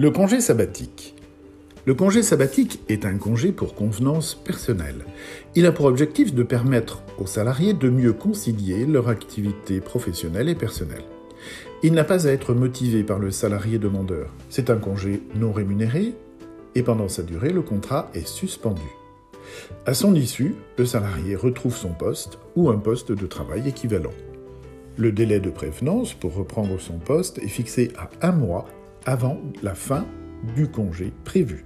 Le congé sabbatique. Le congé sabbatique est un congé pour convenance personnelle. Il a pour objectif de permettre aux salariés de mieux concilier leur activité professionnelle et personnelle. Il n'a pas à être motivé par le salarié demandeur. C'est un congé non rémunéré et pendant sa durée, le contrat est suspendu. À son issue, le salarié retrouve son poste ou un poste de travail équivalent. Le délai de prévenance pour reprendre son poste est fixé à un mois avant la fin du congé prévu.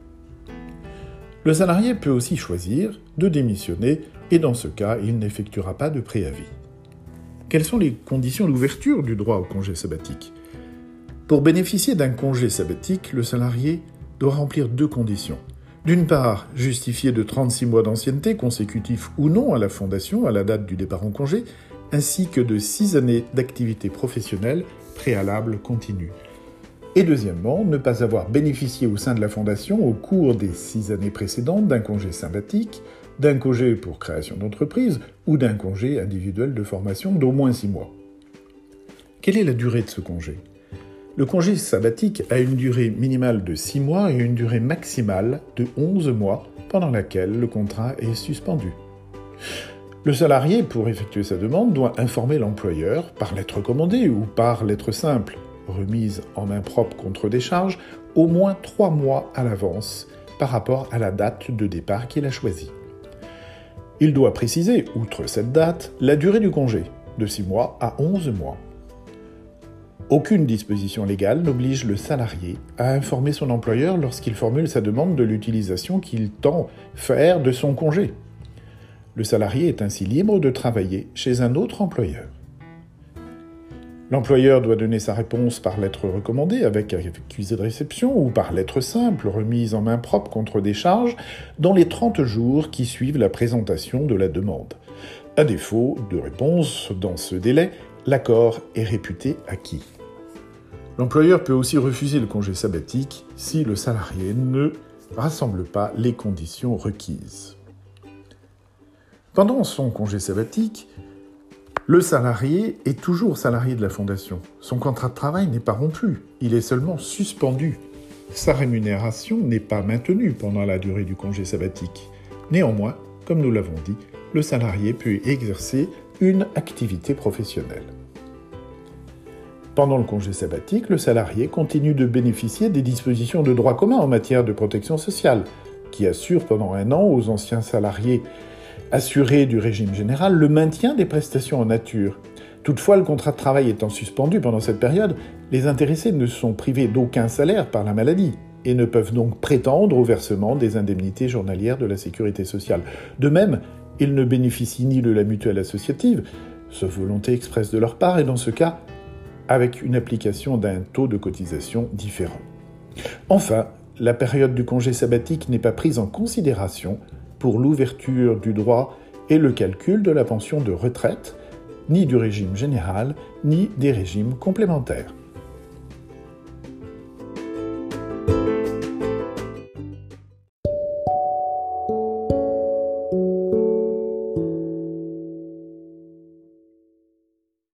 Le salarié peut aussi choisir de démissionner et dans ce cas, il n'effectuera pas de préavis. Quelles sont les conditions d'ouverture du droit au congé sabbatique? Pour bénéficier d'un congé sabbatique, le salarié doit remplir deux conditions. D'une part, justifier de 36 mois d'ancienneté consécutifs ou non à la fondation à la date du départ en congé, ainsi que de 6 années d'activité professionnelle préalable continue. Et deuxièmement, ne pas avoir bénéficié au sein de la Fondation au cours des six années précédentes d'un congé sympathique, d'un congé pour création d'entreprise ou d'un congé individuel de formation d'au moins six mois. Quelle est la durée de ce congé? Le congé sabbatique a une durée minimale de six mois et une durée maximale de 11 mois pendant laquelle le contrat est suspendu. Le salarié, pour effectuer sa demande, doit informer l'employeur par lettre commandée ou par lettre simple remise en main propre contre des charges au moins trois mois à l'avance par rapport à la date de départ qu'il a choisie. Il doit préciser, outre cette date, la durée du congé, de 6 mois à 11 mois. Aucune disposition légale n'oblige le salarié à informer son employeur lorsqu'il formule sa demande de l'utilisation qu'il tend faire de son congé. Le salarié est ainsi libre de travailler chez un autre employeur. L'employeur doit donner sa réponse par lettre recommandée avec accusé de réception ou par lettre simple remise en main propre contre des charges dans les 30 jours qui suivent la présentation de la demande. À défaut de réponse dans ce délai, l'accord est réputé acquis. L'employeur peut aussi refuser le congé sabbatique si le salarié ne rassemble pas les conditions requises. Pendant son congé sabbatique, le salarié est toujours salarié de la fondation. Son contrat de travail n'est pas rompu, il est seulement suspendu. Sa rémunération n'est pas maintenue pendant la durée du congé sabbatique. Néanmoins, comme nous l'avons dit, le salarié peut exercer une activité professionnelle. Pendant le congé sabbatique, le salarié continue de bénéficier des dispositions de droit commun en matière de protection sociale, qui assurent pendant un an aux anciens salariés assurer du régime général le maintien des prestations en nature. Toutefois, le contrat de travail étant suspendu pendant cette période, les intéressés ne sont privés d'aucun salaire par la maladie et ne peuvent donc prétendre au versement des indemnités journalières de la sécurité sociale. De même, ils ne bénéficient ni de la mutuelle associative, sauf volonté expresse de leur part, et dans ce cas, avec une application d'un taux de cotisation différent. Enfin, la période du congé sabbatique n'est pas prise en considération pour l'ouverture du droit et le calcul de la pension de retraite, ni du régime général, ni des régimes complémentaires.